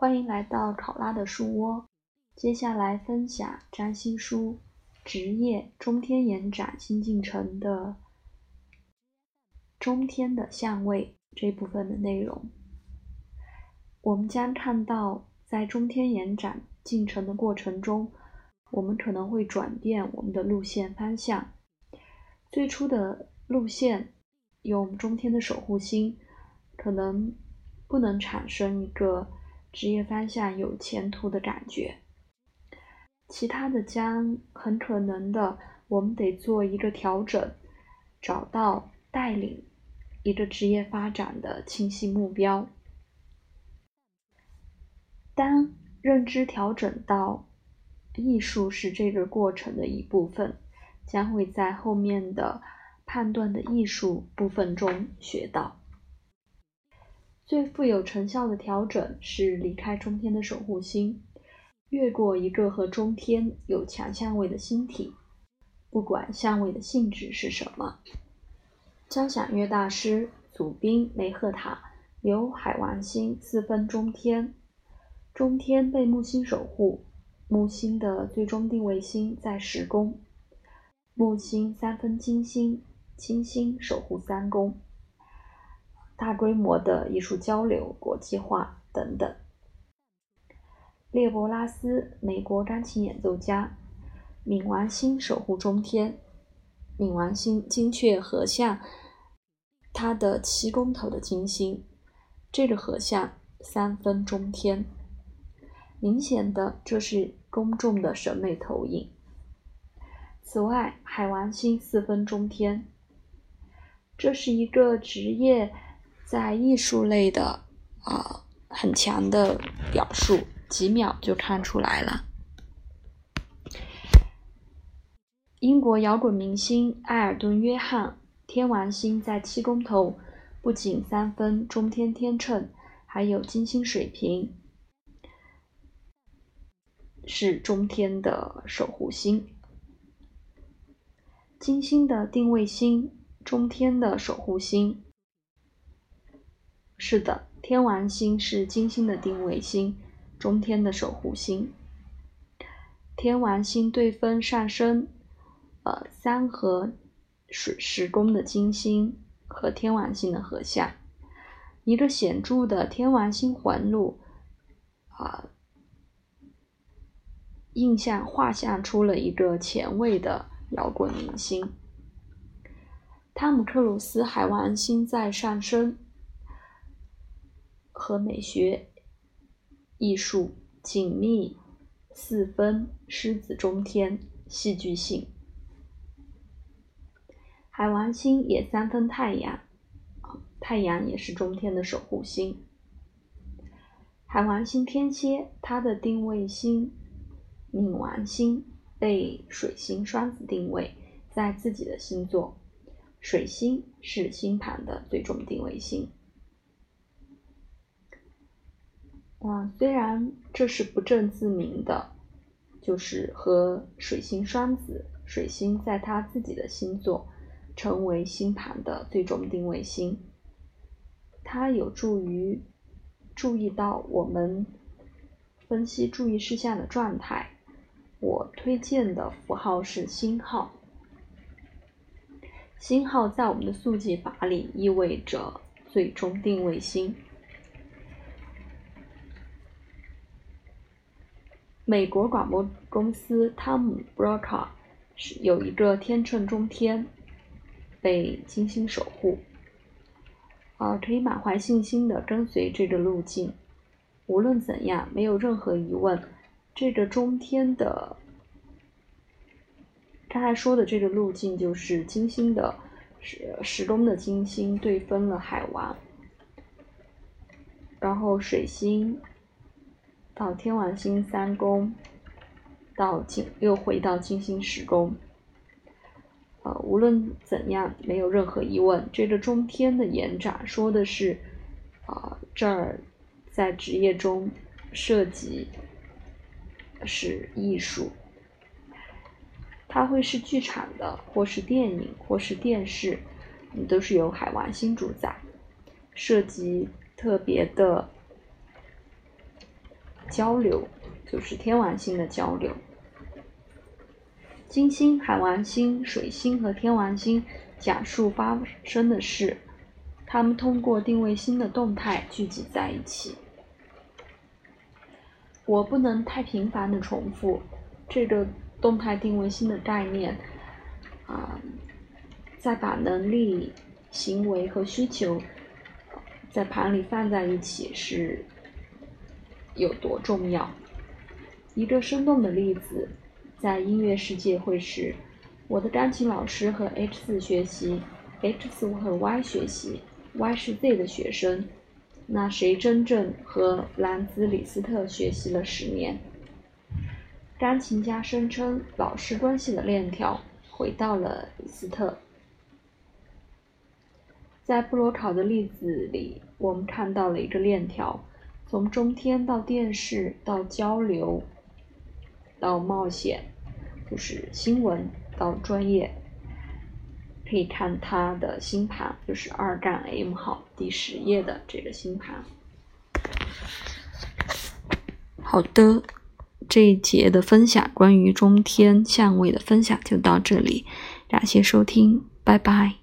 欢迎来到考拉的书窝。接下来分享占星书职业中天延展新进程的中天的相位这部分的内容。我们将看到，在中天延展进程的过程中，我们可能会转变我们的路线方向。最初的路线，用中天的守护星，可能不能产生一个职业方向有前途的感觉。其他的将很可能的，我们得做一个调整，找到带领一个职业发展的清晰目标。当认知调整到艺术是这个过程的一部分，将会在后面的判断的艺术部分中学到。最富有成效的调整是离开中天的守护星。越过一个和中天有强相位的星体，不管相位的性质是什么。交响乐大师祖宾梅赫塔由海王星四分中天，中天被木星守护，木星的最终定位星在十宫，木星三分金星，金星守护三宫，大规模的艺术交流、国际化等等。列伯拉斯，美国钢琴演奏家，冥王星守护中天，冥王星精确合相他的七宫头的金星，这个合相三分中天，明显的这是公众的审美投影。此外，海王星四分中天，这是一个职业在艺术类的啊很强的表述。几秒就看出来了。英国摇滚明星埃尔顿·约翰，天王星在七宫头，不仅三分中天天秤，还有金星水瓶，是中天的守护星。金星的定位星，中天的守护星。是的，天王星是金星的定位星。中天的守护星，天王星对分上升，呃，三和水十宫的金星和天王星的合相，一个显著的天王星环路，啊，印象画像出了一个前卫的摇滚明星。汤姆克鲁斯海王星在上升，和美学。艺术紧密四分狮子中天戏剧性，海王星也三分太阳，太阳也是中天的守护星。海王星天蝎，它的定位星冥王星被水星双子定位在自己的星座，水星是星盘的最终定位星。啊，虽然这是不证自明的，就是和水星双子，水星在他自己的星座成为星盘的最终定位星，它有助于注意到我们分析注意事项的状态。我推荐的符号是星号，星号在我们的速记法里意味着最终定位星。美国广播公司汤姆·布罗卡是有一个天秤中天被金星守护，啊，可以满怀信心的跟随这个路径。无论怎样，没有任何疑问，这个中天的刚才说的这个路径就是金星的十十宫的金星对分了海王，然后水星。到天王星三宫，到金又回到金星十宫。呃，无论怎样，没有任何疑问，这个中天的延展说的是，啊，这儿在职业中涉及是艺术，它会是剧场的，或是电影，或是电视，都是由海王星主宰，涉及特别的。交流，就是天王星的交流。金星、海王星、水星和天王星讲述发生的事，他们通过定位星的动态聚集在一起。我不能太频繁的重复这个动态定位星的概念啊，再把能力、行为和需求在盘里放在一起是有多重要。一个生动的例子。在音乐世界会是，我的钢琴老师和 H 四学习，H 四和 Y 学习，Y 是 Z 的学生。那谁真正和兰兹李斯特学习了十年？钢琴家声称老师关系的链条回到了李斯特。在布罗考的例子里，我们看到了一个链条，从中天到电视到交流。到冒险，就是新闻到专业，可以看他的星盘，就是二杠 M 号第十页的这个星盘。好的，这一节的分享关于中天相位的分享就到这里，感谢收听，拜拜。